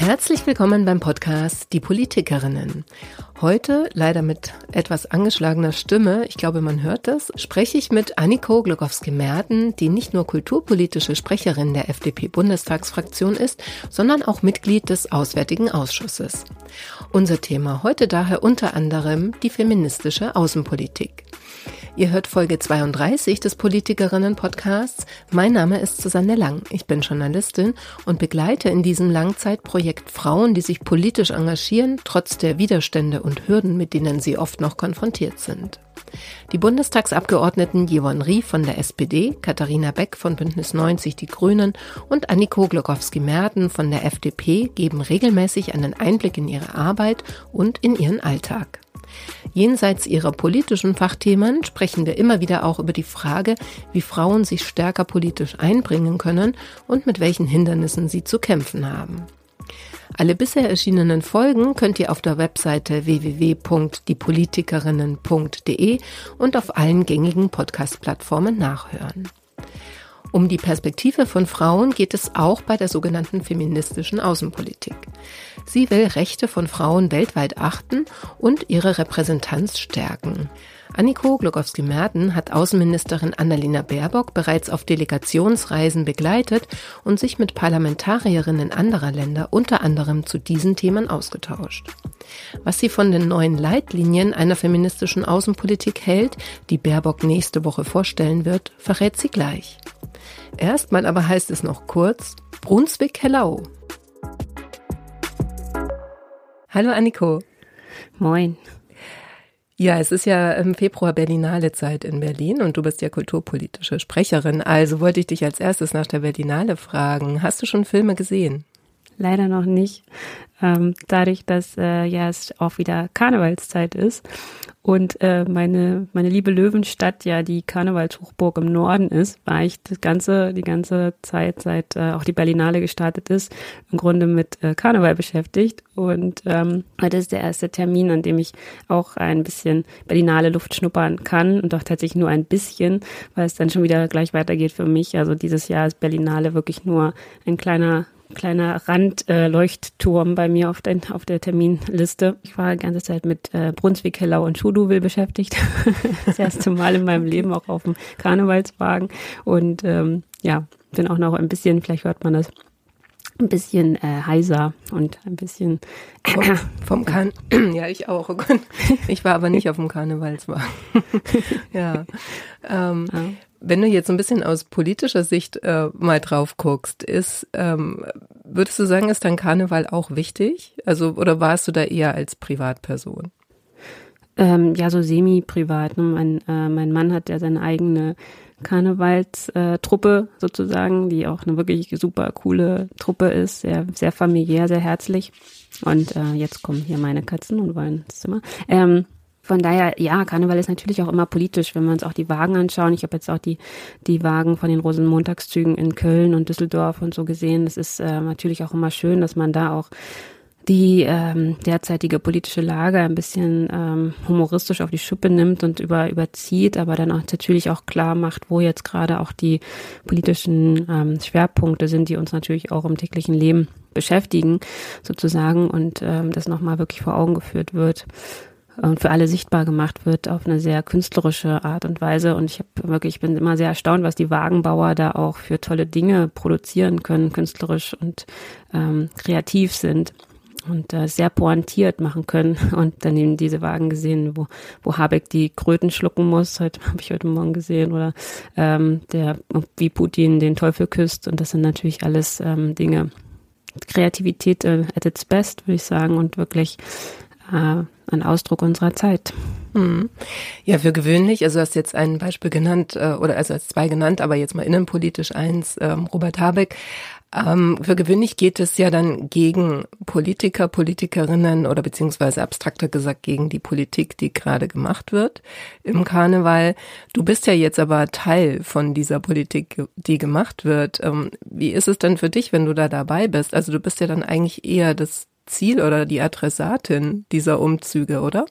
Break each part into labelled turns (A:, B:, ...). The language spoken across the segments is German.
A: Herzlich willkommen beim Podcast Die Politikerinnen. Heute, leider mit etwas angeschlagener Stimme, ich glaube, man hört das, spreche ich mit Anniko Glogowski-Merten, die nicht nur kulturpolitische Sprecherin der FDP-Bundestagsfraktion ist, sondern auch Mitglied des Auswärtigen Ausschusses. Unser Thema heute daher unter anderem die feministische Außenpolitik. Ihr hört Folge 32 des Politikerinnen-Podcasts. Mein Name ist Susanne Lang. Ich bin Journalistin und begleite in diesem Langzeitprojekt Frauen, die sich politisch engagieren, trotz der Widerstände und Hürden, mit denen sie oft noch konfrontiert sind. Die Bundestagsabgeordneten Jevon Rie von der SPD, Katharina Beck von Bündnis 90 Die Grünen und Anniko Glogowski-Merten von der FDP geben regelmäßig einen Einblick in ihre Arbeit und in ihren Alltag. Jenseits ihrer politischen Fachthemen sprechen wir immer wieder auch über die Frage, wie Frauen sich stärker politisch einbringen können und mit welchen Hindernissen sie zu kämpfen haben. Alle bisher erschienenen Folgen könnt ihr auf der Webseite www.diepolitikerinnen.de und auf allen gängigen Podcast-Plattformen nachhören. Um die Perspektive von Frauen geht es auch bei der sogenannten feministischen Außenpolitik. Sie will Rechte von Frauen weltweit achten und ihre Repräsentanz stärken. Anniko Glogowski-Merten hat Außenministerin Annalena Baerbock bereits auf Delegationsreisen begleitet und sich mit Parlamentarierinnen anderer Länder unter anderem zu diesen Themen ausgetauscht. Was sie von den neuen Leitlinien einer feministischen Außenpolitik hält, die Baerbock nächste Woche vorstellen wird, verrät sie gleich. Erstmal aber heißt es noch kurz Brunswick-Hellau. Hallo Anniko.
B: Moin.
A: Ja, es ist ja im Februar Berlinale Zeit in Berlin und du bist ja kulturpolitische Sprecherin. Also wollte ich dich als erstes nach der Berlinale fragen. Hast du schon Filme gesehen?
B: Leider noch nicht. Ähm, dadurch, dass äh, ja es auch wieder Karnevalszeit ist und äh, meine meine liebe Löwenstadt ja die Karnevalshochburg im Norden ist, war ich das ganze die ganze Zeit seit äh, auch die Berlinale gestartet ist im Grunde mit äh, Karneval beschäftigt und ähm, heute ist der erste Termin, an dem ich auch ein bisschen Berlinale Luft schnuppern kann und doch tatsächlich nur ein bisschen, weil es dann schon wieder gleich weitergeht für mich. Also dieses Jahr ist Berlinale wirklich nur ein kleiner kleiner Randleuchtturm äh, bei mir auf, den, auf der Terminliste. Ich war die ganze Zeit mit äh, Brunswick, Hellau und Schuduwil beschäftigt. das erste Mal in meinem Leben auch auf dem Karnevalswagen. Und ähm, ja, bin auch noch ein bisschen, vielleicht hört man das, ein bisschen äh, heiser und ein bisschen
A: vom, vom Kan ja ich auch oh ich war aber nicht auf dem Karnevalswagen ja ähm, ja. Wenn du jetzt ein bisschen aus politischer Sicht äh, mal drauf guckst, ist, ähm, würdest du sagen, ist dein Karneval auch wichtig? Also, oder warst du da eher als Privatperson?
B: Ähm, ja, so semi-privat. Ne? Mein, äh, mein Mann hat ja seine eigene Karnevalstruppe sozusagen, die auch eine wirklich super coole Truppe ist, sehr, sehr familiär, sehr herzlich. Und äh, jetzt kommen hier meine Katzen und wollen ins Zimmer. Ähm, von daher, ja, Karneval ist natürlich auch immer politisch, wenn wir uns auch die Wagen anschauen. Ich habe jetzt auch die, die Wagen von den Rosenmontagszügen in Köln und Düsseldorf und so gesehen. Es ist äh, natürlich auch immer schön, dass man da auch die ähm, derzeitige politische Lage ein bisschen ähm, humoristisch auf die Schuppe nimmt und über, überzieht, aber dann auch natürlich auch klar macht, wo jetzt gerade auch die politischen ähm, Schwerpunkte sind, die uns natürlich auch im täglichen Leben beschäftigen, sozusagen, und ähm, das nochmal wirklich vor Augen geführt wird und für alle sichtbar gemacht wird auf eine sehr künstlerische Art und Weise. Und ich habe wirklich, ich bin immer sehr erstaunt, was die Wagenbauer da auch für tolle Dinge produzieren können, künstlerisch und ähm, kreativ sind und äh, sehr pointiert machen können. Und dann eben diese Wagen gesehen, wo, wo Habeck die Kröten schlucken muss, heute habe ich heute Morgen gesehen, oder ähm, der wie Putin den Teufel küsst. Und das sind natürlich alles ähm, Dinge. Kreativität äh, at its best, würde ich sagen, und wirklich äh, ein Ausdruck unserer Zeit.
A: Hm. Ja, für gewöhnlich, also du hast jetzt ein Beispiel genannt, äh, oder also als zwei genannt, aber jetzt mal innenpolitisch eins, ähm, Robert Habeck. Ähm, für gewöhnlich geht es ja dann gegen Politiker, Politikerinnen oder beziehungsweise abstrakter gesagt gegen die Politik, die gerade gemacht wird im Karneval. Du bist ja jetzt aber Teil von dieser Politik, die gemacht wird. Ähm, wie ist es denn für dich, wenn du da dabei bist? Also du bist ja dann eigentlich eher das Ziel oder die Adressatin dieser Umzüge, oder?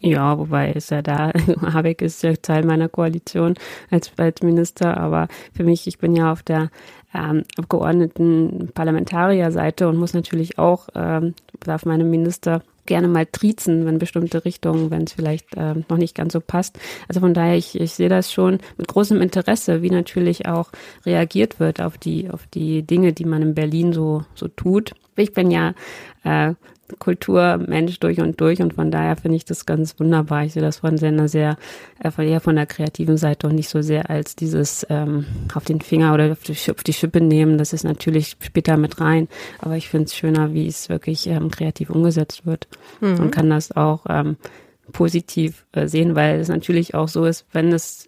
B: Ja, wobei ist ja da, Habeck ist ja Teil meiner Koalition als, als Minister, aber für mich, ich bin ja auf der ähm, Abgeordneten Parlamentarierseite und muss natürlich auch, ähm, darf meine Minister gerne mal trizen, wenn bestimmte Richtungen, wenn es vielleicht äh, noch nicht ganz so passt. Also von daher, ich, ich sehe das schon mit großem Interesse, wie natürlich auch reagiert wird auf die, auf die Dinge, die man in Berlin so, so tut. Ich bin ja äh, Kulturmensch durch und durch und von daher finde ich das ganz wunderbar. Ich sehe das von sehr, sehr, äh, eher von der kreativen Seite und nicht so sehr als dieses ähm, auf den Finger oder auf die, auf die Schippe nehmen. Das ist natürlich später mit rein, aber ich finde es schöner, wie es wirklich ähm, kreativ umgesetzt wird mhm. und kann das auch ähm, positiv äh, sehen, weil es natürlich auch so ist, wenn es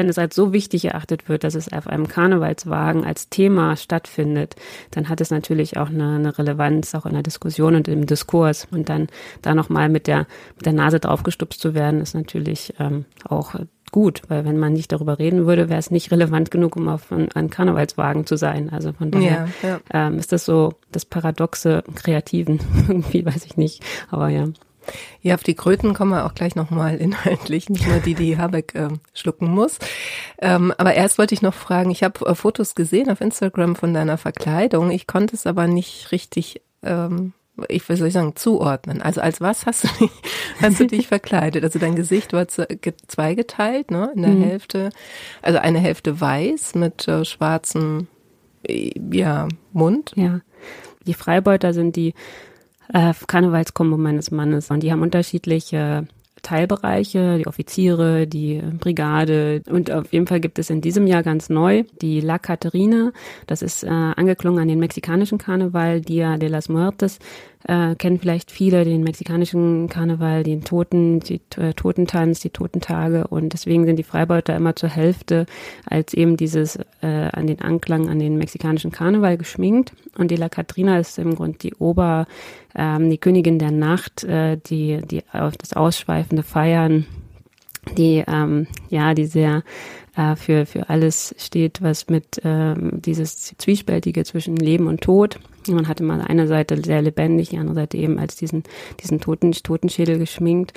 B: wenn es als so wichtig erachtet wird, dass es auf einem Karnevalswagen als Thema stattfindet, dann hat es natürlich auch eine, eine Relevanz auch in der Diskussion und im Diskurs. Und dann da nochmal mit der, mit der Nase draufgestupst zu werden, ist natürlich ähm, auch gut, weil wenn man nicht darüber reden würde, wäre es nicht relevant genug, um auf einem Karnevalswagen zu sein. Also von daher ja, ja. Ähm, ist das so das paradoxe Kreativen, irgendwie weiß ich nicht, aber ja.
A: Ja, auf die Kröten kommen wir auch gleich nochmal inhaltlich, nicht nur die, die Habeck äh, schlucken muss. Ähm, aber erst wollte ich noch fragen, ich habe äh, Fotos gesehen auf Instagram von deiner Verkleidung. Ich konnte es aber nicht richtig, ähm, ich will soll ich sagen, zuordnen. Also als was hast du dich, hast du dich verkleidet? Also dein Gesicht war zweigeteilt, ne? In der mhm. Hälfte, also eine Hälfte weiß mit äh, schwarzem, äh, ja, Mund.
B: Ja. Die Freibeuter sind die äh, Karnevalskombo meines Mannes. Und die haben unterschiedliche Teilbereiche, die Offiziere, die Brigade und auf jeden Fall gibt es in diesem Jahr ganz neu die La Caterina. Das ist äh, angeklungen an den mexikanischen Karneval, Dia de las Muertes äh, kennen vielleicht viele den mexikanischen Karneval, den Toten, die äh, Totentanz, die Totentage. Und deswegen sind die Freibeuter immer zur Hälfte als eben dieses äh, an den Anklang an den mexikanischen Karneval geschminkt. Und die La Catrina ist im Grund die Ober, ähm, die Königin der Nacht, äh, die die auf das ausschweifende Feiern die ähm, ja die sehr äh, für für alles steht, was mit ähm, dieses zwiespältige zwischen Leben und Tod. Man hatte mal eine Seite sehr lebendig, die andere Seite eben als diesen diesen Toten Totenschädel geschminkt.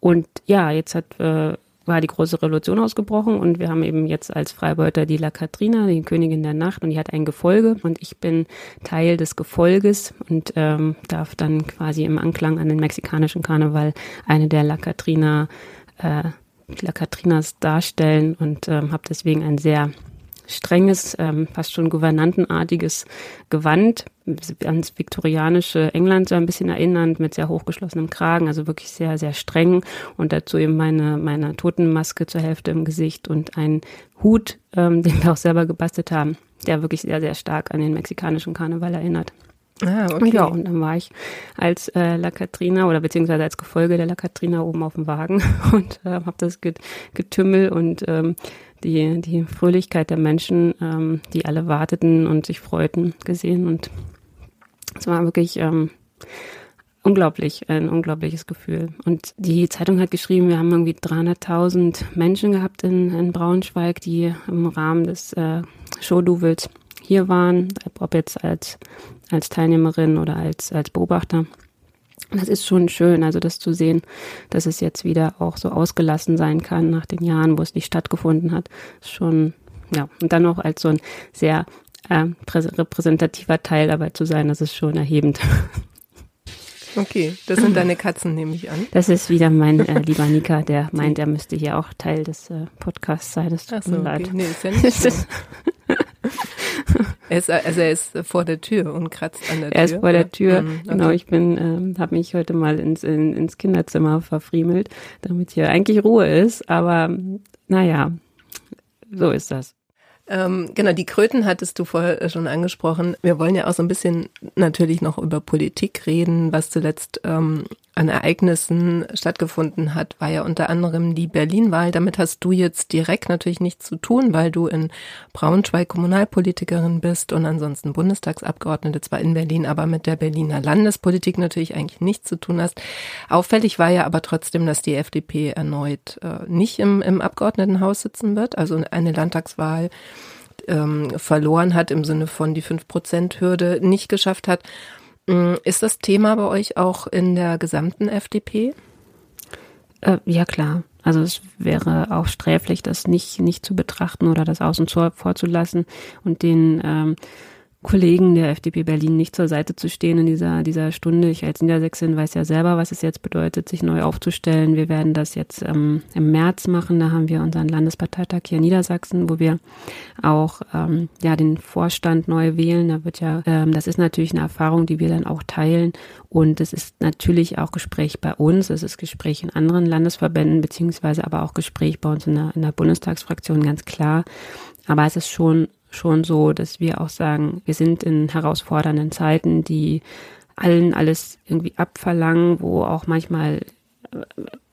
B: Und ja, jetzt hat äh, war die große Revolution ausgebrochen und wir haben eben jetzt als Freibeuter die La Katrina, die Königin der Nacht und die hat ein Gefolge und ich bin Teil des Gefolges und ähm, darf dann quasi im Anklang an den mexikanischen Karneval eine der La Katrina äh, La Katrinas darstellen und ähm, habe deswegen ein sehr strenges, ähm, fast schon gouvernantenartiges Gewand, ans viktorianische England so ein bisschen erinnernd, mit sehr hochgeschlossenem Kragen, also wirklich sehr, sehr streng und dazu eben meine, meine Totenmaske zur Hälfte im Gesicht und ein Hut, ähm, den wir auch selber gebastelt haben, der wirklich sehr, sehr stark an den mexikanischen Karneval erinnert. Ah, okay. Ja, und dann war ich als äh, La Katrina oder beziehungsweise als Gefolge der La Katrina oben auf dem Wagen und äh, habe das Getümmel und ähm, die, die Fröhlichkeit der Menschen, ähm, die alle warteten und sich freuten, gesehen. Und es war wirklich ähm, unglaublich, ein unglaubliches Gefühl. Und die Zeitung hat geschrieben, wir haben irgendwie 300.000 Menschen gehabt in, in Braunschweig, die im Rahmen des äh, Showduvels hier waren, ob jetzt als, als Teilnehmerin oder als, als Beobachter. Das ist schon schön, also das zu sehen, dass es jetzt wieder auch so ausgelassen sein kann nach den Jahren, wo es nicht stattgefunden hat. Schon, ja, und dann noch als so ein sehr äh, repräsentativer Teil dabei zu sein, das ist schon erhebend.
A: Okay, das sind deine Katzen, nehme ich an.
B: Das ist wieder mein äh, lieber Nika, der meint, er müsste hier auch Teil des äh, Podcasts sein. Das tut Ach so, mir leid. Okay. Nee, ist ja nicht
A: er ist, also er ist vor der Tür und kratzt an der Tür.
B: Er ist vor der Tür. Mhm, okay. Genau, ich bin, ähm, habe mich heute mal ins, in, ins Kinderzimmer verfriemelt, damit hier eigentlich Ruhe ist. Aber naja, so ist das.
A: Ähm, genau, die Kröten hattest du vorher schon angesprochen. Wir wollen ja auch so ein bisschen natürlich noch über Politik reden. Was zuletzt ähm, an Ereignissen stattgefunden hat, war ja unter anderem die Berlin-Wahl. Damit hast du jetzt direkt natürlich nichts zu tun, weil du in Braunschweig Kommunalpolitikerin bist und ansonsten Bundestagsabgeordnete zwar in Berlin, aber mit der Berliner Landespolitik natürlich eigentlich nichts zu tun hast. Auffällig war ja aber trotzdem, dass die FDP erneut äh, nicht im, im Abgeordnetenhaus sitzen wird, also eine Landtagswahl ähm, verloren hat im Sinne von die 5-Prozent-Hürde nicht geschafft hat. Mm, ist das Thema bei euch auch in der gesamten FDP?
B: Äh, ja, klar. Also es wäre auch sträflich, das nicht, nicht zu betrachten oder das außen vor zu lassen und den ähm, Kollegen der FDP Berlin nicht zur Seite zu stehen in dieser, dieser Stunde. Ich als Niedersächsin weiß ja selber, was es jetzt bedeutet, sich neu aufzustellen. Wir werden das jetzt ähm, im März machen. Da haben wir unseren Landesparteitag hier in Niedersachsen, wo wir auch ähm, ja den Vorstand neu wählen. Da wird ja, ähm, das ist natürlich eine Erfahrung, die wir dann auch teilen. Und es ist natürlich auch Gespräch bei uns, es ist Gespräch in anderen Landesverbänden, beziehungsweise aber auch Gespräch bei uns in der, in der Bundestagsfraktion, ganz klar. Aber es ist schon schon so, dass wir auch sagen, wir sind in herausfordernden Zeiten, die allen alles irgendwie abverlangen, wo auch manchmal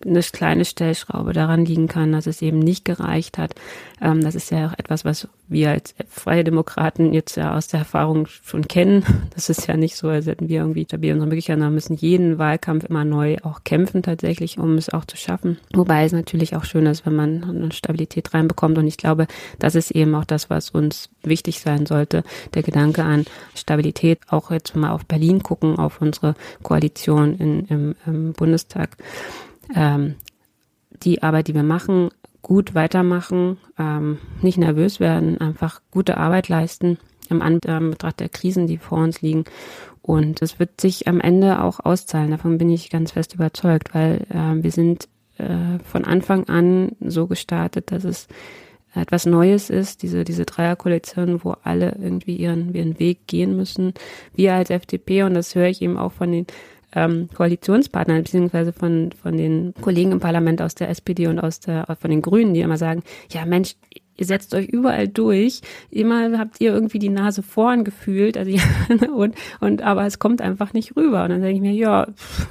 B: eine kleine Stellschraube daran liegen kann, dass es eben nicht gereicht hat. Ähm, das ist ja auch etwas, was wir als Freie Demokraten jetzt ja aus der Erfahrung schon kennen. Das ist ja nicht so, als hätten wir irgendwie stabil unsere Möglichkeiten, wir müssen jeden Wahlkampf immer neu auch kämpfen tatsächlich, um es auch zu schaffen. Wobei es natürlich auch schön ist, wenn man eine Stabilität reinbekommt. Und ich glaube, das ist eben auch das, was uns wichtig sein sollte. Der Gedanke an Stabilität, auch jetzt mal auf Berlin gucken, auf unsere Koalition in, im, im Bundestag ähm, die Arbeit, die wir machen, gut weitermachen, ähm, nicht nervös werden, einfach gute Arbeit leisten im Anbetracht der Krisen, die vor uns liegen. Und es wird sich am Ende auch auszahlen. Davon bin ich ganz fest überzeugt, weil äh, wir sind äh, von Anfang an so gestartet, dass es etwas Neues ist, diese, diese Dreierkoalition, wo alle irgendwie ihren, ihren Weg gehen müssen. Wir als FDP, und das höre ich eben auch von den ähm, Koalitionspartnern beziehungsweise von, von den Kollegen im Parlament aus der SPD und aus der, von den Grünen, die immer sagen, ja Mensch, ihr setzt euch überall durch, immer habt ihr irgendwie die Nase vorn gefühlt, also ja, und, und aber es kommt einfach nicht rüber. Und dann denke ich mir, ja,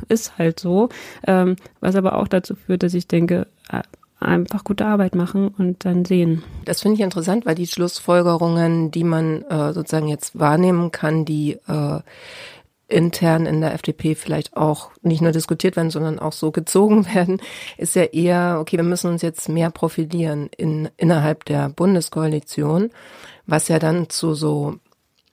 B: ist halt so. Ähm, was aber auch dazu führt, dass ich denke, äh, einfach gute Arbeit machen und dann sehen.
A: Das finde ich interessant, weil die Schlussfolgerungen, die man äh, sozusagen jetzt wahrnehmen kann, die äh, intern in der FDP vielleicht auch nicht nur diskutiert werden, sondern auch so gezogen werden, ist ja eher, okay, wir müssen uns jetzt mehr profilieren in, innerhalb der Bundeskoalition, was ja dann zu so,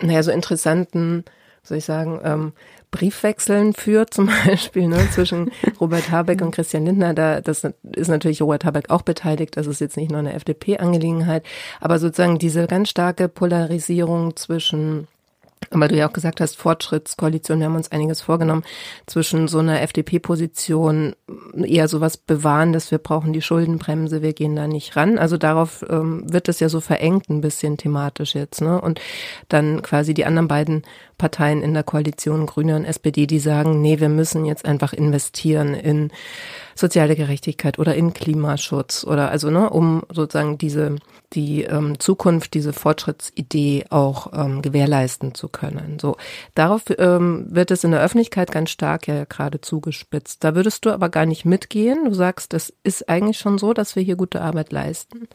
A: naja, so interessanten, soll ich sagen, ähm, Briefwechseln führt, zum Beispiel ne, zwischen Robert Habeck und Christian Lindner. Da, das ist natürlich Robert Habeck auch beteiligt. Das ist jetzt nicht nur eine FDP-Angelegenheit, aber sozusagen diese ganz starke Polarisierung zwischen aber du ja auch gesagt hast, Fortschrittskoalition, wir haben uns einiges vorgenommen zwischen so einer FDP-Position, eher sowas bewahren, dass wir brauchen die Schuldenbremse, wir gehen da nicht ran. Also darauf ähm, wird es ja so verengt ein bisschen thematisch jetzt, ne? Und dann quasi die anderen beiden Parteien in der Koalition, Grüne und SPD, die sagen, nee, wir müssen jetzt einfach investieren in soziale Gerechtigkeit oder in Klimaschutz oder also ne, um sozusagen diese die ähm, Zukunft, diese Fortschrittsidee auch ähm, gewährleisten zu können. So darauf ähm, wird es in der Öffentlichkeit ganz stark ja gerade zugespitzt. Da würdest du aber gar nicht mitgehen. Du sagst, das ist eigentlich schon so, dass wir hier gute Arbeit leisten.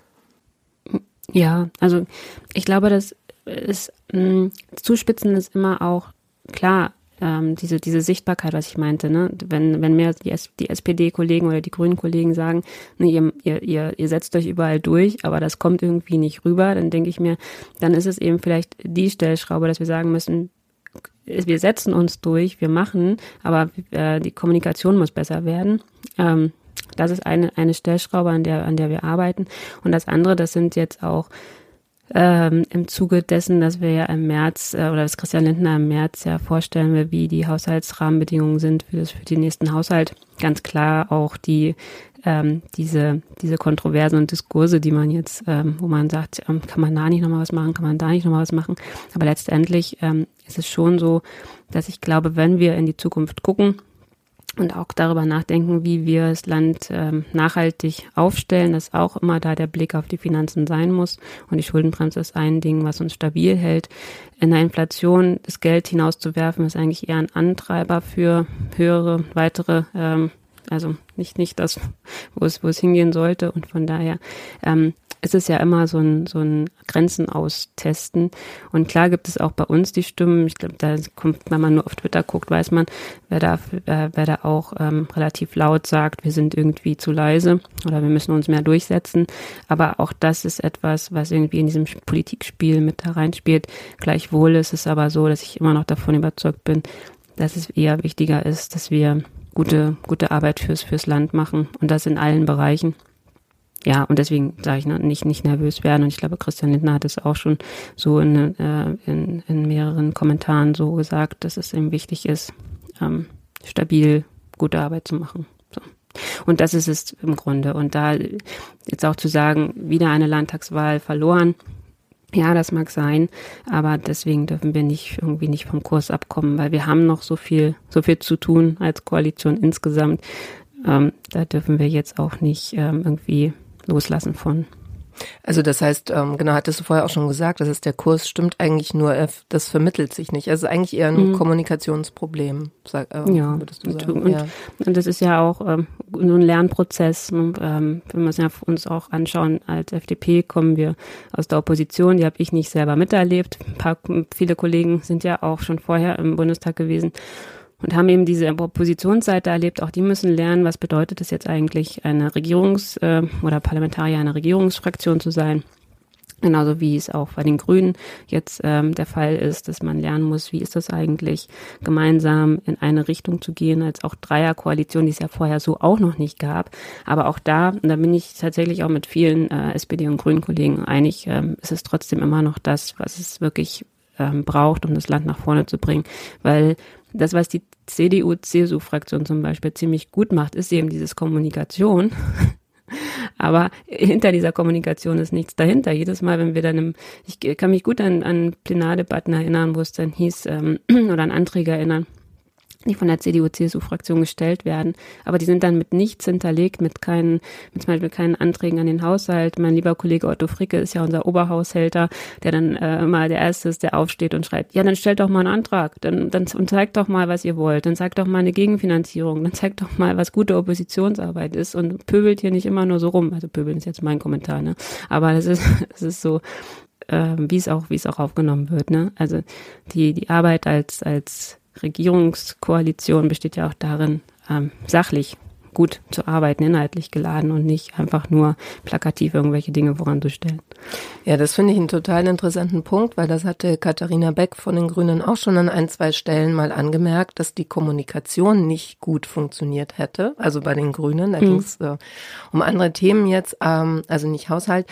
B: Ja, also ich glaube, das ist mh, Zuspitzen ist immer auch klar ähm, diese, diese Sichtbarkeit, was ich meinte, ne? wenn, wenn mir die, die SPD-Kollegen oder die grünen Kollegen sagen, ne, ihr, ihr, ihr, ihr setzt euch überall durch, aber das kommt irgendwie nicht rüber, dann denke ich mir, dann ist es eben vielleicht die Stellschraube, dass wir sagen müssen, wir setzen uns durch, wir machen, aber äh, die Kommunikation muss besser werden. Ähm, das ist eine, eine Stellschraube, an der, an der wir arbeiten. Und das andere, das sind jetzt auch ähm, im Zuge dessen, dass wir ja im März äh, oder dass Christian Lindner im März ja vorstellen will, wie die Haushaltsrahmenbedingungen sind für das für den nächsten Haushalt. Ganz klar auch die ähm, diese diese Kontroversen und Diskurse, die man jetzt, ähm, wo man sagt, ähm, kann man da nicht nochmal was machen, kann man da nicht nochmal was machen. Aber letztendlich ähm, ist es schon so, dass ich glaube, wenn wir in die Zukunft gucken, und auch darüber nachdenken, wie wir das Land ähm, nachhaltig aufstellen, dass auch immer da der Blick auf die Finanzen sein muss. Und die Schuldenbremse ist ein Ding, was uns stabil hält. In der Inflation das Geld hinauszuwerfen, ist eigentlich eher ein Antreiber für höhere, weitere, ähm, also nicht, nicht das, wo es, wo es hingehen sollte. Und von daher ähm, es ist ja immer so ein, so ein Grenzen austesten. Und klar gibt es auch bei uns die Stimmen. Ich glaube, da kommt, wenn man nur auf Twitter guckt, weiß man, wer da, wer da auch ähm, relativ laut sagt, wir sind irgendwie zu leise oder wir müssen uns mehr durchsetzen. Aber auch das ist etwas, was irgendwie in diesem Politikspiel mit da reinspielt. Gleichwohl ist es aber so, dass ich immer noch davon überzeugt bin, dass es eher wichtiger ist, dass wir gute, gute Arbeit fürs, fürs Land machen und das in allen Bereichen. Ja, und deswegen sage ich nicht, nicht nervös werden. Und ich glaube, Christian Lindner hat es auch schon so in, äh, in, in mehreren Kommentaren so gesagt, dass es ihm wichtig ist, ähm, stabil gute Arbeit zu machen. So. Und das ist es im Grunde. Und da jetzt auch zu sagen, wieder eine Landtagswahl verloren, ja, das mag sein, aber deswegen dürfen wir nicht irgendwie nicht vom Kurs abkommen, weil wir haben noch so viel, so viel zu tun als Koalition insgesamt. Ähm, da dürfen wir jetzt auch nicht ähm, irgendwie loslassen von.
A: Also das heißt, ähm, genau, hattest du vorher auch schon gesagt, das ist der Kurs stimmt eigentlich nur, das vermittelt sich nicht. Also eigentlich eher ein mhm. Kommunikationsproblem, sag,
B: äh, ja. würdest du sagen. Und, ja. und das ist ja auch ähm, nur ein Lernprozess. Ne? Ähm, wenn wir es ja uns auch anschauen, als FDP kommen wir aus der Opposition, die habe ich nicht selber miterlebt. Ein paar, viele Kollegen sind ja auch schon vorher im Bundestag gewesen und haben eben diese Oppositionsseite erlebt. Auch die müssen lernen, was bedeutet es jetzt eigentlich, eine Regierungs- äh, oder Parlamentarier einer Regierungsfraktion zu sein. Genauso wie es auch bei den Grünen jetzt ähm, der Fall ist, dass man lernen muss, wie ist das eigentlich, gemeinsam in eine Richtung zu gehen, als auch Dreierkoalition, die es ja vorher so auch noch nicht gab. Aber auch da, und da bin ich tatsächlich auch mit vielen äh, SPD- und Grünen-Kollegen einig, ähm, ist es trotzdem immer noch das, was es wirklich ähm, braucht, um das Land nach vorne zu bringen. Weil das, was die CDU-CSU-Fraktion zum Beispiel ziemlich gut macht, ist eben dieses Kommunikation. Aber hinter dieser Kommunikation ist nichts dahinter. Jedes Mal, wenn wir dann im, ich kann mich gut an, an Plenardebatten erinnern, wo es dann hieß, ähm, oder an Anträge erinnern, die von der CDU-CSU-Fraktion gestellt werden. Aber die sind dann mit nichts hinterlegt, mit keinen, mit zum Beispiel keinen Anträgen an den Haushalt. Mein lieber Kollege Otto Fricke ist ja unser Oberhaushälter, der dann äh, immer der Erste ist, der aufsteht und schreibt, ja, dann stellt doch mal einen Antrag, dann, dann und zeigt doch mal, was ihr wollt, dann zeigt doch mal eine Gegenfinanzierung, dann zeigt doch mal, was gute Oppositionsarbeit ist und pöbelt hier nicht immer nur so rum. Also pöbeln ist jetzt mein Kommentar, ne? Aber es ist, es ist so, äh, wie es auch, wie es auch aufgenommen wird, ne? Also die, die Arbeit als, als Regierungskoalition besteht ja auch darin, ähm, sachlich gut zu arbeiten, inhaltlich geladen und nicht einfach nur plakativ irgendwelche Dinge voranzustellen.
A: Ja, das finde ich einen total interessanten Punkt, weil das hatte Katharina Beck von den Grünen auch schon an ein, zwei Stellen mal angemerkt, dass die Kommunikation nicht gut funktioniert hätte. Also bei den Grünen, da mhm. ging es äh, um andere Themen jetzt, ähm, also nicht Haushalt.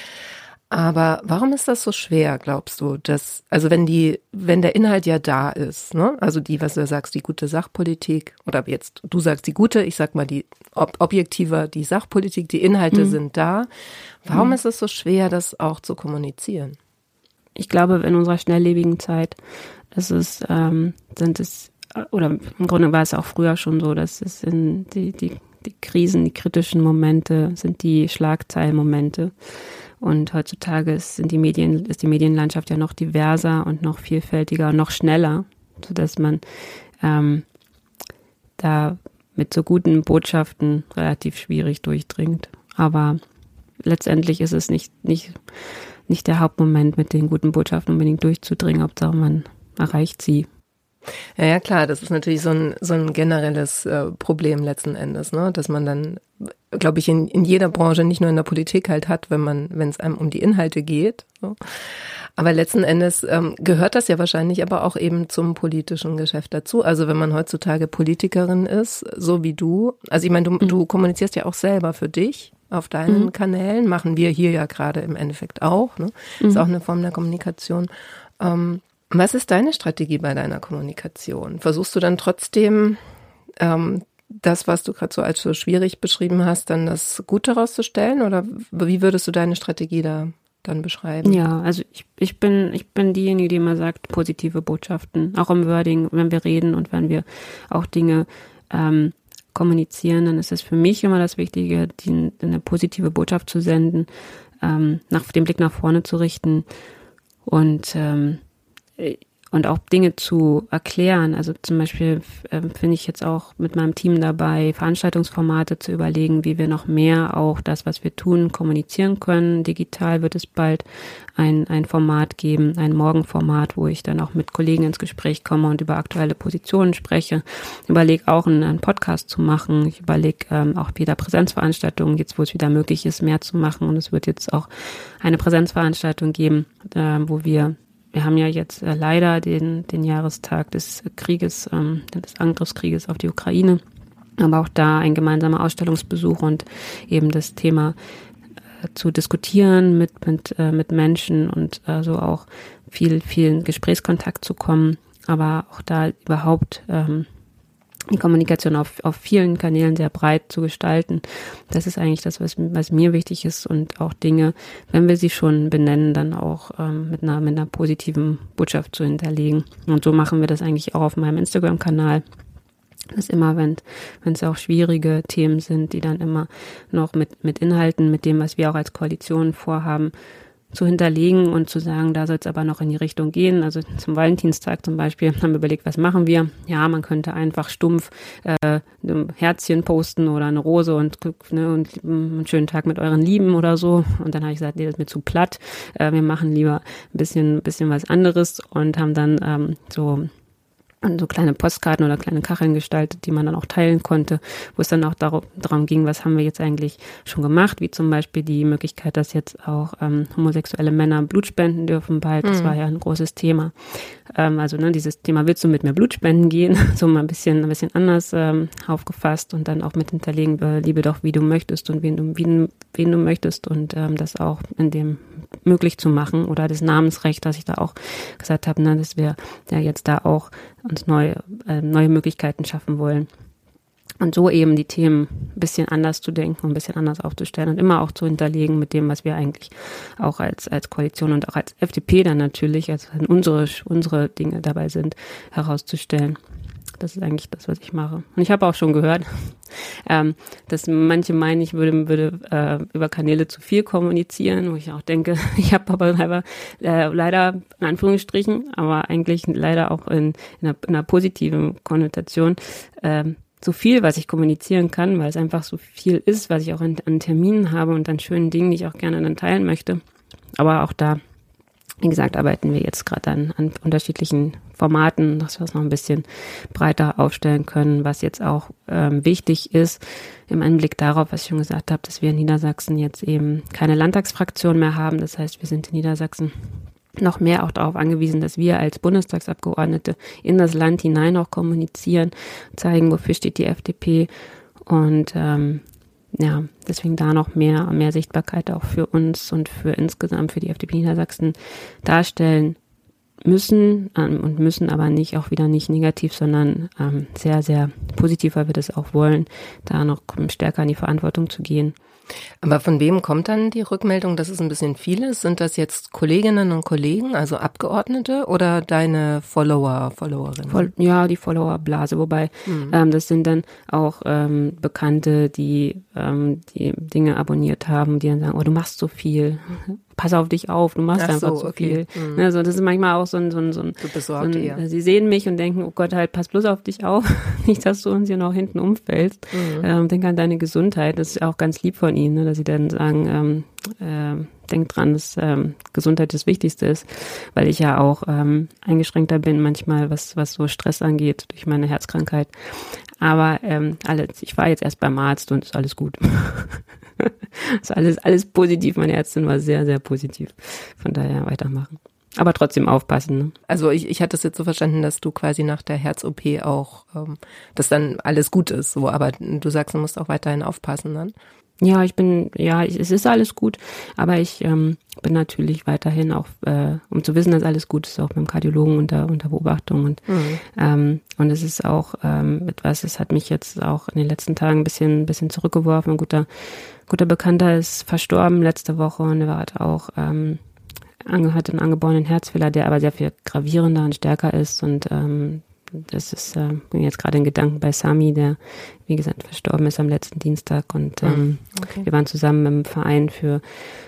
A: Aber warum ist das so schwer, glaubst du, dass, also wenn die, wenn der Inhalt ja da ist, ne? Also die, was du sagst, die gute Sachpolitik, oder jetzt, du sagst die gute, ich sag mal die ob, objektiver, die Sachpolitik, die Inhalte mhm. sind da. Warum mhm. ist es so schwer, das auch zu kommunizieren?
B: Ich glaube, in unserer schnelllebigen Zeit, das ist, ähm, sind es, oder im Grunde war es auch früher schon so, dass es in die, die, die Krisen, die kritischen Momente sind die Schlagzeilmomente. Und heutzutage ist, sind die Medien, ist die Medienlandschaft ja noch diverser und noch vielfältiger und noch schneller, sodass man ähm, da mit so guten Botschaften relativ schwierig durchdringt. Aber letztendlich ist es nicht, nicht, nicht der Hauptmoment, mit den guten Botschaften unbedingt durchzudringen. Hauptsache man erreicht sie.
A: Ja, ja, klar, das ist natürlich so ein, so ein generelles äh, Problem letzten Endes, ne? dass man dann, glaube ich, in, in jeder Branche, nicht nur in der Politik halt hat, wenn man, wenn es einem um die Inhalte geht. So. Aber letzten Endes ähm, gehört das ja wahrscheinlich aber auch eben zum politischen Geschäft dazu. Also wenn man heutzutage Politikerin ist, so wie du, also ich meine, du, mhm. du kommunizierst ja auch selber für dich auf deinen mhm. Kanälen, machen wir hier ja gerade im Endeffekt auch. Ne? Mhm. Ist auch eine Form der Kommunikation. Ähm, was ist deine Strategie bei deiner Kommunikation? Versuchst du dann trotzdem ähm, das, was du gerade so als so schwierig beschrieben hast, dann das Gute rauszustellen? Oder wie würdest du deine Strategie da dann beschreiben?
B: Ja, also ich, ich bin, ich bin diejenige, die immer sagt, positive Botschaften, auch im Wording, wenn wir reden und wenn wir auch Dinge ähm, kommunizieren, dann ist es für mich immer das Wichtige, die, eine positive Botschaft zu senden, ähm, nach dem Blick nach vorne zu richten und ähm, und auch Dinge zu erklären. Also zum Beispiel äh, finde ich jetzt auch mit meinem Team dabei, Veranstaltungsformate zu überlegen, wie wir noch mehr auch das, was wir tun, kommunizieren können. Digital wird es bald ein, ein Format geben, ein Morgenformat, wo ich dann auch mit Kollegen ins Gespräch komme und über aktuelle Positionen spreche. Überlege auch einen, einen, Podcast zu machen. Ich überlege ähm, auch wieder Präsenzveranstaltungen, jetzt wo es wieder möglich ist, mehr zu machen. Und es wird jetzt auch eine Präsenzveranstaltung geben, äh, wo wir wir haben ja jetzt äh, leider den, den Jahrestag des Krieges, ähm, des Angriffskrieges auf die Ukraine. Aber auch da ein gemeinsamer Ausstellungsbesuch und eben das Thema äh, zu diskutieren mit, mit, äh, mit Menschen und äh, so auch viel, viel Gesprächskontakt zu kommen, aber auch da überhaupt ähm, die Kommunikation auf, auf vielen Kanälen sehr breit zu gestalten. Das ist eigentlich das, was, was mir wichtig ist und auch Dinge, wenn wir sie schon benennen, dann auch ähm, mit, einer, mit einer positiven Botschaft zu hinterlegen. Und so machen wir das eigentlich auch auf meinem Instagram-Kanal. Das immer, wenn wenn es auch schwierige Themen sind, die dann immer noch mit, mit Inhalten, mit dem, was wir auch als Koalition vorhaben, zu hinterlegen und zu sagen, da soll es aber noch in die Richtung gehen. Also zum Valentinstag zum Beispiel haben wir überlegt, was machen wir? Ja, man könnte einfach stumpf äh, ein Herzchen posten oder eine Rose und, ne, und einen schönen Tag mit euren Lieben oder so. Und dann habe ich gesagt, nee, das ist mir zu platt. Äh, wir machen lieber ein bisschen, bisschen was anderes und haben dann ähm, so so kleine Postkarten oder kleine Kacheln gestaltet, die man dann auch teilen konnte, wo es dann auch darum, darum ging, was haben wir jetzt eigentlich schon gemacht, wie zum Beispiel die Möglichkeit, dass jetzt auch ähm, homosexuelle Männer Blut spenden dürfen bald. Das mhm. war ja ein großes Thema. Ähm, also ne, dieses Thema, willst du mit mir Blut spenden gehen? so mal ein bisschen, ein bisschen anders ähm, aufgefasst und dann auch mit hinterlegen, äh, liebe doch, wie du möchtest und wen du, wen, wen du möchtest und ähm, das auch in dem möglich zu machen oder das Namensrecht, dass ich da auch gesagt habe, ne, dass wir ja jetzt da auch uns neue, äh, neue Möglichkeiten schaffen wollen. Und so eben die Themen ein bisschen anders zu denken und ein bisschen anders aufzustellen und immer auch zu hinterlegen mit dem, was wir eigentlich auch als, als Koalition und auch als FDP dann natürlich, als unsere, unsere Dinge dabei sind, herauszustellen. Das ist eigentlich das, was ich mache. Und ich habe auch schon gehört, ähm, dass manche meinen, ich würde, würde äh, über Kanäle zu viel kommunizieren, wo ich auch denke, ich habe aber leider, äh, leider in Anführungsstrichen, aber eigentlich leider auch in, in, einer, in einer positiven Konnotation, äh, so viel, was ich kommunizieren kann, weil es einfach so viel ist, was ich auch an, an Terminen habe und an schönen Dingen, die ich auch gerne dann teilen möchte. Aber auch da wie gesagt, arbeiten wir jetzt gerade an, an unterschiedlichen Formaten, dass wir es noch ein bisschen breiter aufstellen können, was jetzt auch ähm, wichtig ist im Anblick darauf, was ich schon gesagt habe, dass wir in Niedersachsen jetzt eben keine Landtagsfraktion mehr haben. Das heißt, wir sind in Niedersachsen noch mehr auch darauf angewiesen, dass wir als Bundestagsabgeordnete in das Land hinein auch kommunizieren, zeigen, wofür steht die FDP und ähm, ja, deswegen da noch mehr, mehr Sichtbarkeit auch für uns und für insgesamt für die FDP Niedersachsen darstellen müssen ähm, und müssen aber nicht auch wieder nicht negativ, sondern ähm, sehr, sehr positiv, weil wir das auch wollen, da noch stärker in die Verantwortung zu gehen.
A: Aber von wem kommt dann die Rückmeldung, dass es ein bisschen viel ist? Sind das jetzt Kolleginnen und Kollegen, also Abgeordnete oder deine Follower, Followerinnen?
B: ja, die Followerblase, wobei mhm. ähm, das sind dann auch ähm, Bekannte, die ähm, die Dinge abonniert haben, die dann sagen, oh, du machst so viel pass auf dich auf, du machst Ach einfach so, zu okay. viel. Mhm. Also das ist manchmal auch so ein, so ein, so ein, so ein eher. sie sehen mich und denken, oh Gott, halt, pass bloß auf dich auf, nicht, dass du uns hier noch hinten umfällst. Mhm. Ähm, denk an deine Gesundheit. Das ist auch ganz lieb von ihnen, ne, dass sie dann sagen, ähm, äh, denk dran, dass ähm, Gesundheit das Wichtigste ist, weil ich ja auch ähm, eingeschränkter bin manchmal, was, was so Stress angeht durch meine Herzkrankheit. Aber ähm, alles, ich war jetzt erst beim Arzt und ist alles gut. ist alles, alles positiv. Meine Ärztin war sehr, sehr positiv. Von daher weitermachen. Aber trotzdem aufpassen. Ne?
A: Also ich, ich hatte es jetzt so verstanden, dass du quasi nach der Herz-OP auch, ähm, dass dann alles gut ist. So, aber du sagst, du musst auch weiterhin aufpassen dann.
B: Ja, ich bin, ja, ich, es ist alles gut, aber ich ähm, bin natürlich weiterhin auch, äh, um zu wissen, dass alles gut ist, auch beim Kardiologen unter, unter Beobachtung und mhm. ähm, und es ist auch ähm, etwas, es hat mich jetzt auch in den letzten Tagen ein bisschen, ein bisschen zurückgeworfen. Ein guter, guter Bekannter ist verstorben letzte Woche und er hat auch ähm, hat einen angeborenen Herzfehler, der aber sehr viel gravierender und stärker ist und ähm, das ist, äh, bin jetzt gerade in Gedanken bei Sami, der, wie gesagt, verstorben ist am letzten Dienstag. Und ah, ähm, okay. wir waren zusammen im Verein für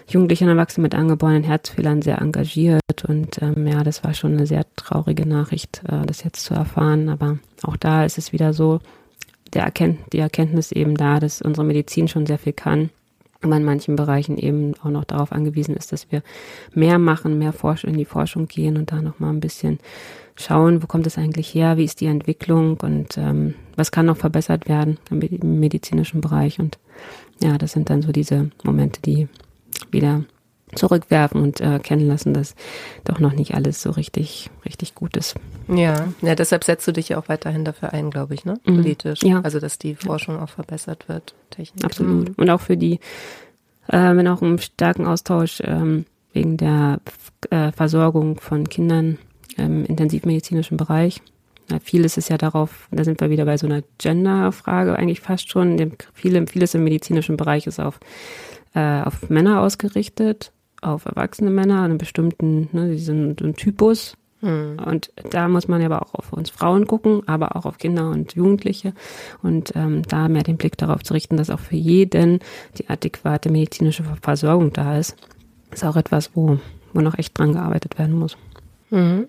B: Jugendliche und Erwachsene mit angeborenen Herzfehlern sehr engagiert. Und ähm, ja, das war schon eine sehr traurige Nachricht, äh, das jetzt zu erfahren. Aber auch da ist es wieder so, der Erkennt, die Erkenntnis eben da, dass unsere Medizin schon sehr viel kann aber in manchen Bereichen eben auch noch darauf angewiesen ist, dass wir mehr machen, mehr in die Forschung gehen und da noch mal ein bisschen schauen, wo kommt es eigentlich her, wie ist die Entwicklung und ähm, was kann noch verbessert werden im medizinischen Bereich. Und ja, das sind dann so diese Momente, die wieder zurückwerfen und äh, erkennen lassen, dass doch noch nicht alles so richtig, richtig gut ist.
A: Ja, ja, deshalb setzt du dich ja auch weiterhin dafür ein, glaube ich, ne? Mhm. Politisch. Ja. Also, dass die Forschung auch verbessert wird,
B: technisch. Absolut. Mhm. Und auch für die, äh, wenn auch im starken Austausch ähm, wegen der äh, Versorgung von Kindern im intensivmedizinischen Bereich. Ja, vieles ist ja darauf, da sind wir wieder bei so einer Gender-Frage eigentlich fast schon. Dem, viele, vieles im medizinischen Bereich ist auf, äh, auf Männer ausgerichtet auf erwachsene Männer, einen bestimmten, ne, die sind ein Typus. Mhm. Und da muss man aber auch auf uns Frauen gucken, aber auch auf Kinder und Jugendliche und ähm, da mehr den Blick darauf zu richten, dass auch für jeden die adäquate medizinische Versorgung da ist, ist auch etwas, wo, wo noch echt dran gearbeitet werden muss.
A: Mhm.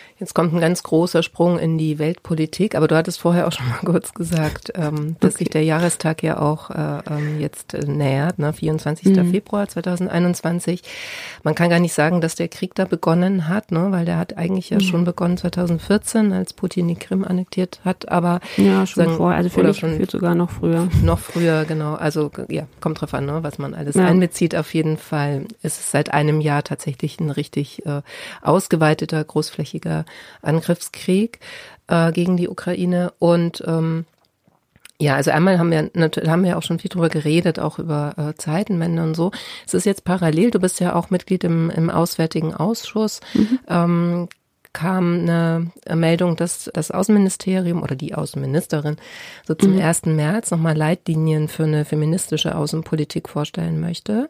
A: Jetzt kommt ein ganz großer Sprung in die Weltpolitik, aber du hattest vorher auch schon mal kurz gesagt, ähm, dass okay. sich der Jahrestag ja auch äh, ähm, jetzt äh, nähert, ne? 24. Mhm. Februar 2021. Man kann gar nicht sagen, dass der Krieg da begonnen hat, ne? weil der hat eigentlich ja mhm. schon begonnen 2014, als Putin die Krim annektiert hat, aber
B: ja, schon sagen, vorher, also für mich schon sogar noch früher.
A: Noch früher, genau. Also ja, kommt drauf an, ne? was man alles ja. einbezieht. Auf jeden Fall ist es seit einem Jahr tatsächlich ein richtig äh, ausgeweiteter, großflächiger Angriffskrieg äh, gegen die Ukraine und ähm, ja, also einmal haben wir natürlich haben wir auch schon viel drüber geredet, auch über äh, Zeitenwende und so. Es ist jetzt parallel. Du bist ja auch Mitglied im, im Auswärtigen Ausschuss. Mhm. Ähm, kam eine Meldung, dass das Außenministerium oder die Außenministerin so zum mhm. 1. März nochmal Leitlinien für eine feministische Außenpolitik vorstellen möchte.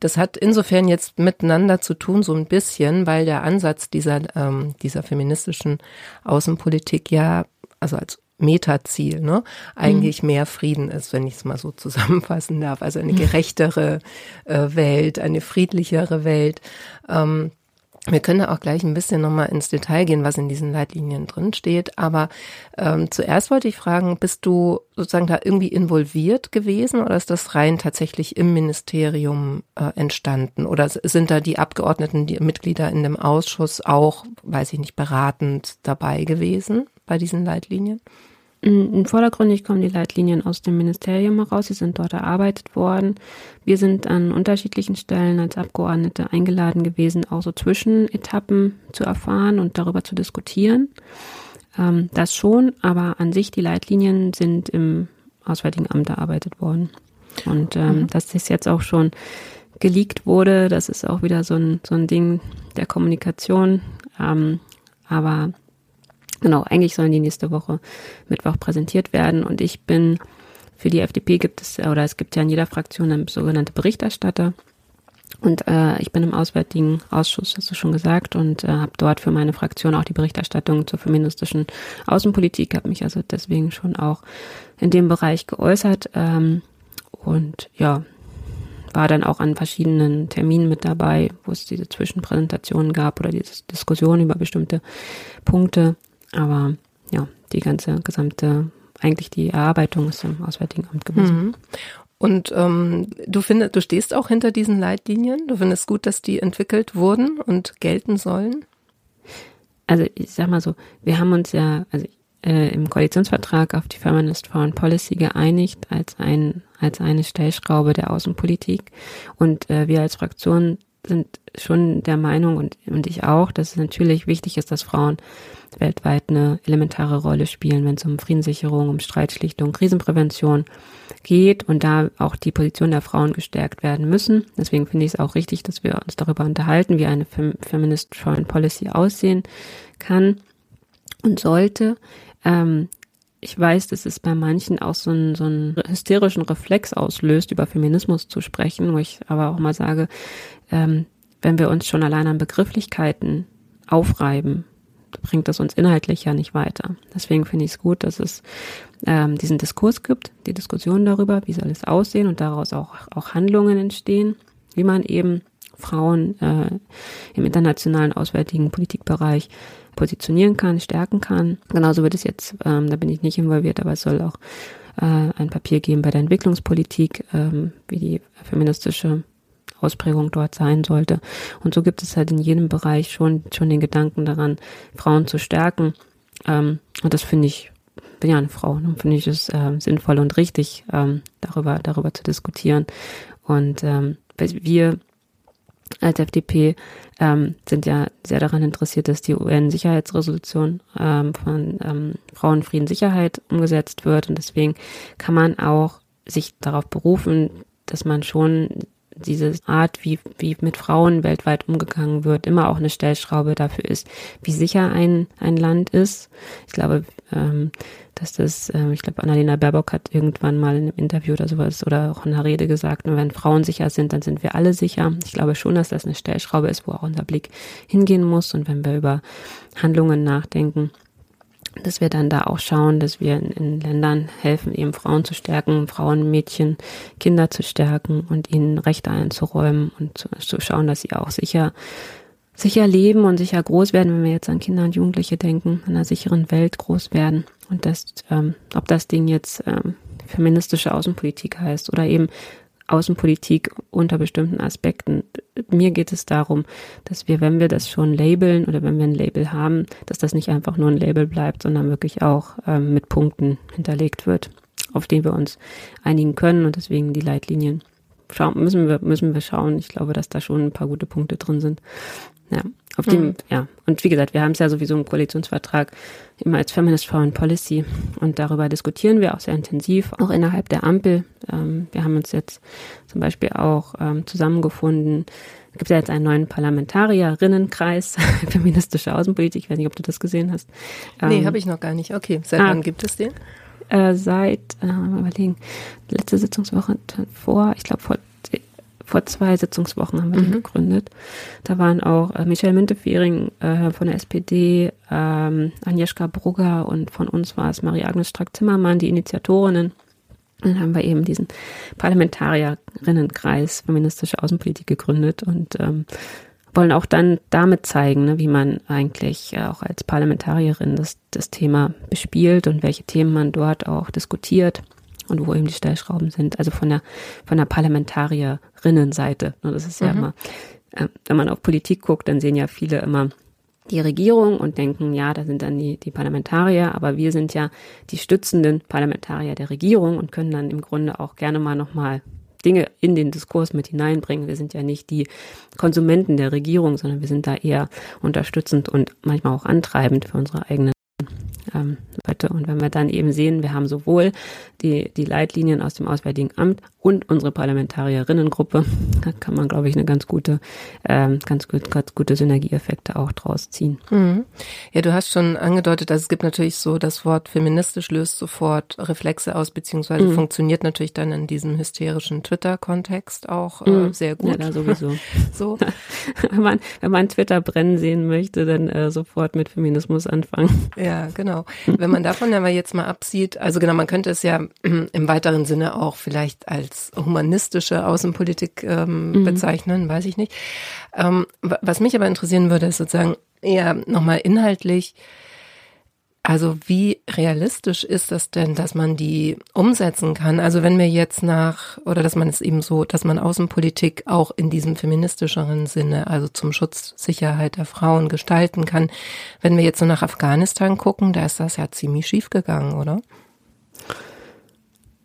A: Das hat insofern jetzt miteinander zu tun, so ein bisschen, weil der Ansatz dieser, ähm, dieser feministischen Außenpolitik ja, also als Metaziel, ne, eigentlich mhm. mehr Frieden ist, wenn ich es mal so zusammenfassen darf. Also eine gerechtere äh, Welt, eine friedlichere Welt. Ähm, wir können da auch gleich ein bisschen nochmal ins Detail gehen, was in diesen Leitlinien drin steht. Aber ähm, zuerst wollte ich fragen, bist du sozusagen da irgendwie involviert gewesen oder ist das rein tatsächlich im Ministerium äh, entstanden? Oder sind da die Abgeordneten, die Mitglieder in dem Ausschuss auch, weiß ich nicht, beratend dabei gewesen bei diesen Leitlinien?
B: In Vordergründig kommen die Leitlinien aus dem Ministerium heraus. Sie sind dort erarbeitet worden. Wir sind an unterschiedlichen Stellen als Abgeordnete eingeladen gewesen, auch so Zwischenetappen zu erfahren und darüber zu diskutieren. Ähm, das schon, aber an sich die Leitlinien sind im Auswärtigen Amt erarbeitet worden. Und ähm, mhm. dass das jetzt auch schon geleakt wurde, das ist auch wieder so ein, so ein Ding der Kommunikation. Ähm, aber Genau, eigentlich sollen die nächste Woche Mittwoch präsentiert werden und ich bin für die FDP gibt es, oder es gibt ja in jeder Fraktion einen sogenannte Berichterstatter. Und äh, ich bin im Auswärtigen Ausschuss, hast du schon gesagt, und äh, habe dort für meine Fraktion auch die Berichterstattung zur feministischen Außenpolitik, habe mich also deswegen schon auch in dem Bereich geäußert. Ähm, und ja, war dann auch an verschiedenen Terminen mit dabei, wo es diese Zwischenpräsentationen gab oder diese Diskussionen über bestimmte Punkte. Aber ja, die ganze gesamte, eigentlich die Erarbeitung ist im Auswärtigen Amt gewesen. Mhm.
A: Und ähm, du findest, du stehst auch hinter diesen Leitlinien. Du findest gut, dass die entwickelt wurden und gelten sollen.
B: Also ich sag mal so, wir haben uns ja also äh, im Koalitionsvertrag auf die Feminist Foreign Policy geeinigt als ein als eine Stellschraube der Außenpolitik. Und äh, wir als Fraktion sind schon der Meinung und, und ich auch, dass es natürlich wichtig ist, dass Frauen weltweit eine elementare Rolle spielen, wenn es um Friedenssicherung, um Streitschlichtung, Krisenprävention geht und da auch die Position der Frauen gestärkt werden müssen. Deswegen finde ich es auch richtig, dass wir uns darüber unterhalten, wie eine Feminist Foreign Policy aussehen kann und sollte. Ähm, ich weiß, dass es bei manchen auch so einen, so einen hysterischen Reflex auslöst, über Feminismus zu sprechen, wo ich aber auch mal sage, ähm, wenn wir uns schon allein an Begrifflichkeiten aufreiben, bringt das uns inhaltlich ja nicht weiter. Deswegen finde ich es gut, dass es ähm, diesen Diskurs gibt, die Diskussion darüber, wie soll es aussehen und daraus auch, auch Handlungen entstehen, wie man eben Frauen äh, im internationalen auswärtigen Politikbereich positionieren kann, stärken kann. Genauso wird es jetzt, ähm, da bin ich nicht involviert, aber es soll auch äh, ein Papier geben bei der Entwicklungspolitik, ähm, wie die feministische Ausprägung dort sein sollte. Und so gibt es halt in jedem Bereich schon, schon den Gedanken daran, Frauen zu stärken. Ähm, und das finde ich, bin ja eine Frau, ne, finde ich es äh, sinnvoll und richtig, ähm, darüber, darüber zu diskutieren. Und ähm, wir als FDP ähm, sind ja sehr daran interessiert, dass die UN-Sicherheitsresolution ähm, von ähm, Frauen, Frieden, Sicherheit umgesetzt wird. Und deswegen kann man auch sich darauf berufen, dass man schon diese Art, wie, wie mit Frauen weltweit umgegangen wird, immer auch eine Stellschraube dafür ist, wie sicher ein, ein Land ist. Ich glaube, ähm, dass das, äh, ich glaube, Annalena Baerbock hat irgendwann mal in einem Interview oder sowas oder auch in einer Rede gesagt, wenn Frauen sicher sind, dann sind wir alle sicher. Ich glaube schon, dass das eine Stellschraube ist, wo auch unser Blick hingehen muss. Und wenn wir über Handlungen nachdenken, dass wir dann da auch schauen, dass wir in, in, Ländern helfen, eben Frauen zu stärken, Frauen, Mädchen, Kinder zu stärken und ihnen Rechte einzuräumen und zu, zu schauen, dass sie auch sicher sicher leben und sicher groß werden, wenn wir jetzt an Kinder und Jugendliche denken, in einer sicheren Welt groß werden. Und das, ähm, ob das Ding jetzt ähm, feministische Außenpolitik heißt oder eben Außenpolitik unter bestimmten Aspekten. Mir geht es darum, dass wir, wenn wir das schon labeln oder wenn wir ein Label haben, dass das nicht einfach nur ein Label bleibt, sondern wirklich auch ähm, mit Punkten hinterlegt wird, auf die wir uns einigen können und deswegen die Leitlinien schauen, müssen wir, müssen wir schauen. Ich glaube, dass da schon ein paar gute Punkte drin sind. Ja, auf dem, mhm. ja. Und wie gesagt, wir haben es ja sowieso im Koalitionsvertrag immer als Feminist Foreign Policy und darüber diskutieren wir auch sehr intensiv, auch innerhalb der Ampel. Ähm, wir haben uns jetzt zum Beispiel auch ähm, zusammengefunden. Es gibt ja jetzt einen neuen Parlamentarierinnenkreis, feministische Außenpolitik. Ich weiß nicht, ob du das gesehen hast.
A: Ähm, nee, habe ich noch gar nicht. Okay, seit ah, wann gibt es den?
B: Äh, seit, äh, mal überlegen, letzte Sitzungswoche vor, ich glaube vor vor zwei Sitzungswochen haben wir mhm. den gegründet. Da waren auch äh, Michael Müntefering äh, von der SPD, ähm, Agnieszka Brugger und von uns war es Marie-Agnes Strack-Zimmermann, die Initiatorinnen. dann haben wir eben diesen Parlamentarierinnenkreis feministische Außenpolitik gegründet und ähm, wollen auch dann damit zeigen, ne, wie man eigentlich äh, auch als Parlamentarierin das, das Thema bespielt und welche Themen man dort auch diskutiert und wo eben die Stellschrauben sind. Also von der, von der Parlamentarierinnenseite. Ne, das ist ja mhm. immer, äh, wenn man auf Politik guckt, dann sehen ja viele immer die Regierung und denken, ja, da sind dann die, die Parlamentarier, aber wir sind ja die stützenden Parlamentarier der Regierung und können dann im Grunde auch gerne mal nochmal Dinge in den Diskurs mit hineinbringen. Wir sind ja nicht die Konsumenten der Regierung, sondern wir sind da eher unterstützend und manchmal auch antreibend für unsere eigenen ähm, Leute. Und wenn wir dann eben sehen, wir haben sowohl die, die Leitlinien aus dem Auswärtigen Amt und unsere Parlamentarierinnengruppe, da kann man, glaube ich, eine ganz gute, ähm, ganz, gut, ganz gute Synergieeffekte auch draus ziehen.
A: Mhm. Ja, du hast schon angedeutet, dass es gibt natürlich so, das Wort feministisch löst sofort Reflexe aus, beziehungsweise mhm. funktioniert natürlich dann in diesem hysterischen Twitter-Kontext auch äh, mhm. sehr gut. Ja,
B: sowieso. so. wenn man, wenn man Twitter brennen sehen möchte, dann äh, sofort mit Feminismus anfangen.
A: Ja, genau. Wenn man davon aber jetzt mal absieht, also genau, man könnte es ja im weiteren Sinne auch vielleicht als humanistische Außenpolitik ähm, mhm. bezeichnen, weiß ich nicht. Ähm, was mich aber interessieren würde, ist sozusagen eher nochmal inhaltlich, also wie realistisch ist das denn, dass man die umsetzen kann? Also wenn wir jetzt nach, oder dass man es eben so, dass man Außenpolitik auch in diesem feministischeren Sinne, also zum Schutz, Sicherheit der Frauen gestalten kann. Wenn wir jetzt so nach Afghanistan gucken, da ist das ja ziemlich schief gegangen, oder?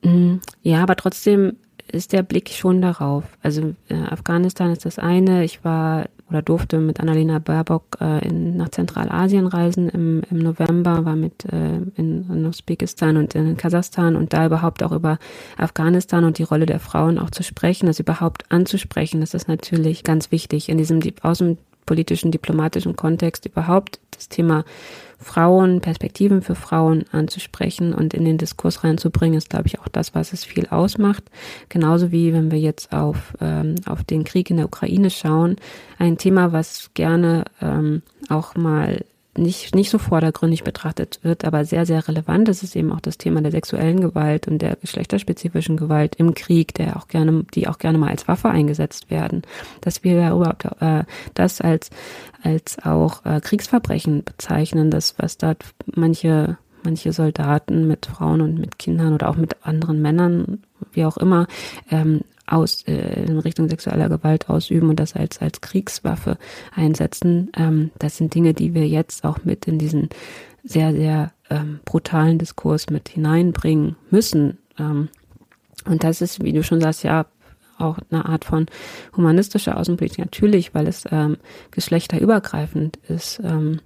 B: Mm, ja, aber trotzdem ist der Blick schon darauf. Also äh, Afghanistan ist das eine. Ich war oder durfte mit Annalena Baerbock äh, in, nach Zentralasien reisen im, im November, war mit äh, in, in Usbekistan und in Kasachstan und da überhaupt auch über Afghanistan und die Rolle der Frauen auch zu sprechen, das überhaupt anzusprechen, das ist natürlich ganz wichtig in diesem außenpolitischen, diplomatischen Kontext überhaupt das Thema Frauen, Perspektiven für Frauen anzusprechen und in den Diskurs reinzubringen, ist, glaube ich, auch das, was es viel ausmacht. Genauso wie wenn wir jetzt auf, ähm, auf den Krieg in der Ukraine schauen, ein Thema, was gerne ähm, auch mal nicht, nicht so vordergründig betrachtet wird, aber sehr, sehr relevant. Das ist eben auch das Thema der sexuellen Gewalt und der geschlechterspezifischen Gewalt im Krieg, der auch gerne, die auch gerne mal als Waffe eingesetzt werden. Dass wir ja überhaupt äh, das als, als auch äh, Kriegsverbrechen bezeichnen, das, was dort manche manche Soldaten mit Frauen und mit Kindern oder auch mit anderen Männern, wie auch immer, ähm, aus äh, in Richtung sexueller Gewalt ausüben und das als als Kriegswaffe einsetzen. Ähm, das sind Dinge, die wir jetzt auch mit in diesen sehr sehr ähm, brutalen Diskurs mit hineinbringen müssen. Ähm, und das ist, wie du schon sagst, ja auch eine Art von humanistischer Außenpolitik, natürlich, weil es ähm, geschlechterübergreifend ist. Ähm,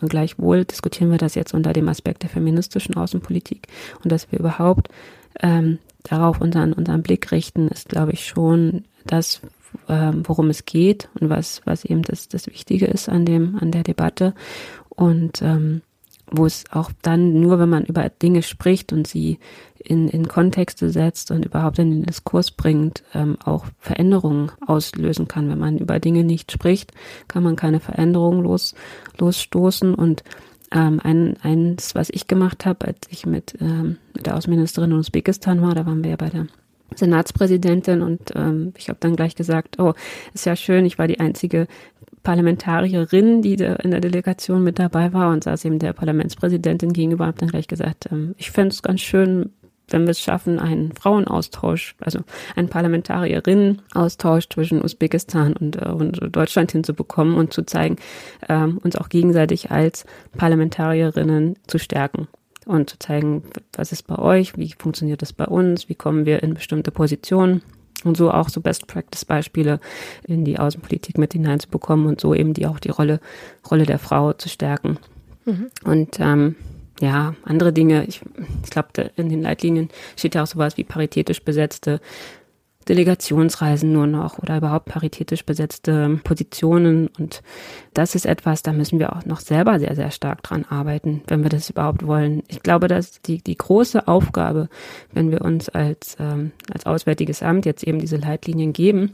B: und gleichwohl diskutieren wir das jetzt unter dem Aspekt der feministischen Außenpolitik. Und dass wir überhaupt ähm, darauf unseren, unseren Blick richten, ist, glaube ich, schon das, ähm, worum es geht und was, was eben das, das Wichtige ist an dem, an der Debatte. Und ähm, wo es auch dann nur, wenn man über Dinge spricht und sie in, in Kontexte setzt und überhaupt in den Diskurs bringt, ähm, auch Veränderungen auslösen kann. Wenn man über Dinge nicht spricht, kann man keine Veränderungen los, losstoßen. Und ähm, ein, eins, was ich gemacht habe, als ich mit, ähm, mit der Außenministerin in Usbekistan war, da waren wir ja bei der Senatspräsidentin und ähm, ich habe dann gleich gesagt, oh, ist ja schön, ich war die einzige Parlamentarierin, die in der Delegation mit dabei war und saß eben der Parlamentspräsidentin gegenüber, habe dann gleich gesagt, ähm, ich fände es ganz schön, wenn wir es schaffen, einen Frauenaustausch, also einen Parlamentarierinnen-Austausch zwischen Usbekistan und, äh, und Deutschland hinzubekommen und zu zeigen, ähm, uns auch gegenseitig als Parlamentarierinnen zu stärken und zu zeigen, was ist bei euch, wie funktioniert das bei uns, wie kommen wir in bestimmte Positionen und so auch so Best Practice Beispiele in die Außenpolitik mit hineinzubekommen und so eben die auch die Rolle Rolle der Frau zu stärken. Mhm. Und ähm, ja, andere Dinge, ich, ich glaube, in den Leitlinien steht ja auch sowas wie paritätisch besetzte Delegationsreisen nur noch oder überhaupt paritätisch besetzte Positionen. Und das ist etwas, da müssen wir auch noch selber sehr, sehr stark dran arbeiten, wenn wir das überhaupt wollen. Ich glaube, dass die, die große Aufgabe, wenn wir uns als, ähm, als Auswärtiges Amt jetzt eben diese Leitlinien geben,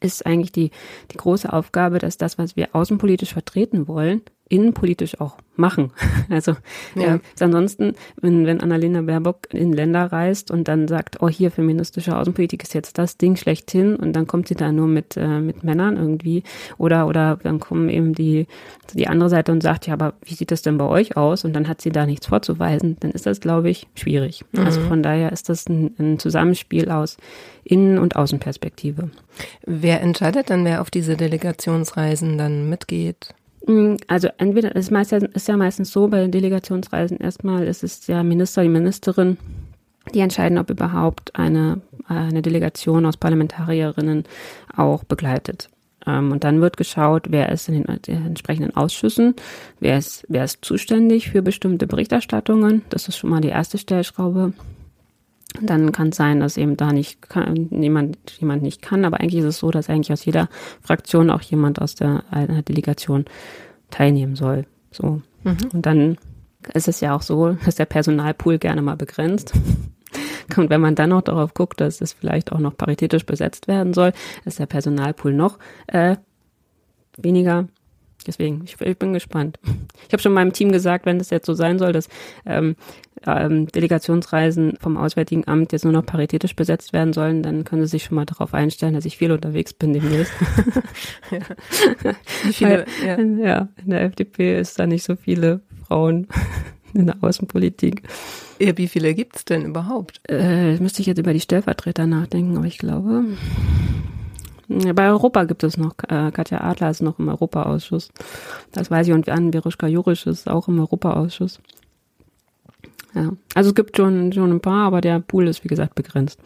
B: ist eigentlich die, die große Aufgabe, dass das, was wir außenpolitisch vertreten wollen, innenpolitisch auch machen. Also ja. äh, ansonsten, wenn, wenn Annalena Baerbock in Länder reist und dann sagt, oh hier feministische Außenpolitik ist jetzt das Ding schlechthin und dann kommt sie da nur mit äh, mit Männern irgendwie oder oder dann kommen eben die die andere Seite und sagt, ja, aber wie sieht das denn bei euch aus? Und dann hat sie da nichts vorzuweisen, dann ist das, glaube ich, schwierig. Mhm. Also von daher ist das ein, ein Zusammenspiel aus Innen- und Außenperspektive.
A: Wer entscheidet dann, wer auf diese Delegationsreisen dann mitgeht?
B: Mm, also entweder ist, meist, ist ja meistens so bei Delegationsreisen erstmal ist es der Minister, die Ministerin, die entscheiden, ob überhaupt eine, eine Delegation aus Parlamentarierinnen auch begleitet. Ähm, und dann wird geschaut, wer ist in den entsprechenden Ausschüssen, wer ist, wer ist zuständig für bestimmte Berichterstattungen. Das ist schon mal die erste Stellschraube. Dann kann es sein, dass eben da nicht kann, jemand, jemand nicht kann, aber eigentlich ist es so, dass eigentlich aus jeder Fraktion auch jemand aus der Delegation teilnehmen soll. So. Mhm. Und dann ist es ja auch so, dass der Personalpool gerne mal begrenzt. Und wenn man dann noch darauf guckt, dass es vielleicht auch noch paritätisch besetzt werden soll, ist der Personalpool noch äh, weniger Deswegen, ich, ich bin gespannt. Ich habe schon meinem Team gesagt, wenn es jetzt so sein soll, dass ähm, ähm, Delegationsreisen vom Auswärtigen Amt jetzt nur noch paritätisch besetzt werden sollen, dann können sie sich schon mal darauf einstellen, dass ich viel unterwegs bin demnächst. ja. Viele, ja. ja, in der FDP ist da nicht so viele Frauen in der Außenpolitik.
A: Ja, wie viele gibt's denn überhaupt?
B: Äh, müsste ich jetzt über die Stellvertreter nachdenken, aber ich glaube, bei Europa gibt es noch, äh, Katja Adler ist noch im Europaausschuss. Das weiß ich. Und Anne Beruschka Jurisch ist auch im Europaausschuss. Ja. Also es gibt schon, schon ein paar, aber der Pool ist, wie gesagt, begrenzt.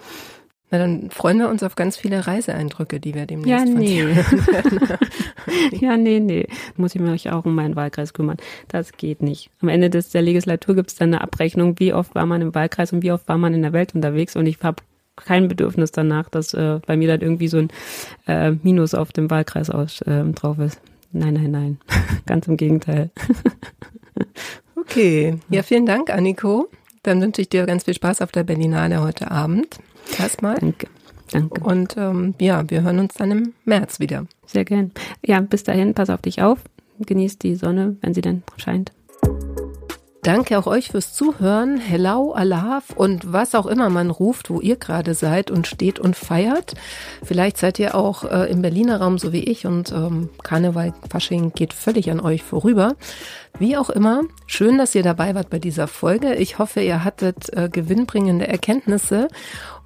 A: Na, dann freuen wir uns auf ganz viele Reiseeindrücke, die wir demnächst
B: ja, nee. ja, nee, nee. Muss ich mich auch um meinen Wahlkreis kümmern. Das geht nicht. Am Ende des, der Legislatur gibt es dann eine Abrechnung, wie oft war man im Wahlkreis und wie oft war man in der Welt unterwegs. Und ich habe kein Bedürfnis danach, dass äh, bei mir dann irgendwie so ein äh, Minus auf dem Wahlkreis aus, äh, drauf ist. Nein, nein, nein. Ganz im Gegenteil.
A: okay. Ja, vielen Dank, Anniko. Dann wünsche ich dir ganz viel Spaß auf der Berlinale heute Abend. Erstmal.
B: Danke. Danke.
A: Und ähm, ja, wir hören uns dann im März wieder.
B: Sehr gern. Ja, bis dahin, pass auf dich auf. Genieß die Sonne, wenn sie denn scheint.
A: Danke auch euch fürs Zuhören. Hello, Alaf und was auch immer man ruft, wo ihr gerade seid und steht und feiert. Vielleicht seid ihr auch äh, im Berliner Raum so wie ich und ähm, Karneval, Fasching geht völlig an euch vorüber. Wie auch immer, schön, dass ihr dabei wart bei dieser Folge. Ich hoffe, ihr hattet äh, gewinnbringende Erkenntnisse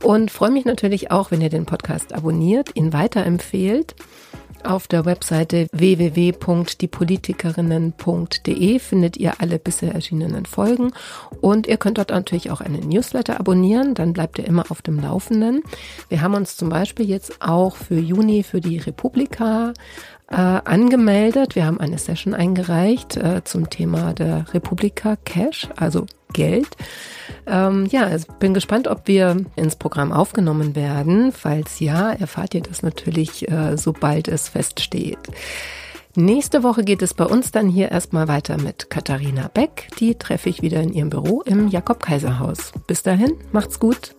A: und freue mich natürlich auch, wenn ihr den Podcast abonniert, ihn weiterempfehlt. Auf der Webseite www.diepolitikerinnen.de findet ihr alle bisher erschienenen Folgen und ihr könnt dort natürlich auch einen Newsletter abonnieren, dann bleibt ihr immer auf dem Laufenden. Wir haben uns zum Beispiel jetzt auch für Juni für die Republika äh, angemeldet. Wir haben eine Session eingereicht äh, zum Thema der Republika Cash, also Geld. Ähm, ja, ich bin gespannt, ob wir ins Programm aufgenommen werden. Falls ja, erfahrt ihr das natürlich, äh, sobald es feststeht. Nächste Woche geht es bei uns dann hier erstmal weiter mit Katharina Beck. Die treffe ich wieder in ihrem Büro im Jakob-Kaiser-Haus. Bis dahin, macht's gut.